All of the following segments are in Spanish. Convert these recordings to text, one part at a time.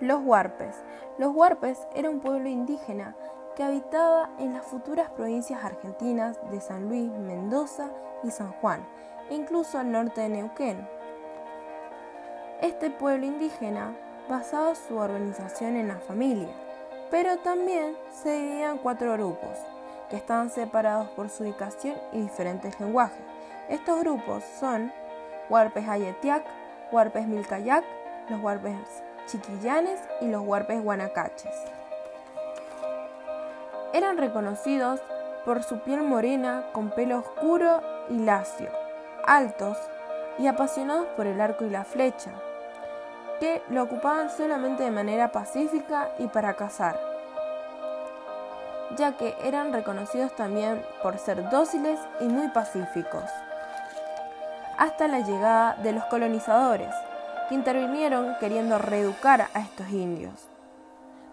Los huarpes. Los huarpes era un pueblo indígena que habitaba en las futuras provincias argentinas de San Luis, Mendoza y San Juan, e incluso al norte de Neuquén. Este pueblo indígena basaba su organización en la familia, pero también se dividía en cuatro grupos, que estaban separados por su ubicación y diferentes lenguajes. Estos grupos son Huarpes Ayetiac, Huarpes Milcayac, los Huarpes chiquillanes y los huarpes guanacaches. Eran reconocidos por su piel morena con pelo oscuro y lacio, altos y apasionados por el arco y la flecha, que lo ocupaban solamente de manera pacífica y para cazar, ya que eran reconocidos también por ser dóciles y muy pacíficos, hasta la llegada de los colonizadores, que intervinieron queriendo reeducar a estos indios.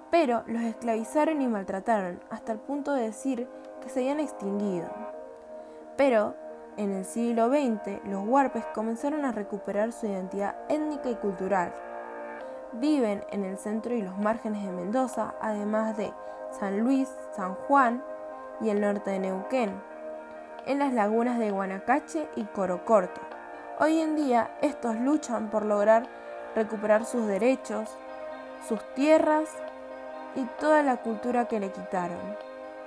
Pero los esclavizaron y maltrataron hasta el punto de decir que se habían extinguido. Pero en el siglo XX los huarpes comenzaron a recuperar su identidad étnica y cultural. Viven en el centro y los márgenes de Mendoza, además de San Luis, San Juan y el norte de Neuquén, en las lagunas de Guanacache y Corocorto. Hoy en día estos luchan por lograr recuperar sus derechos, sus tierras y toda la cultura que le quitaron.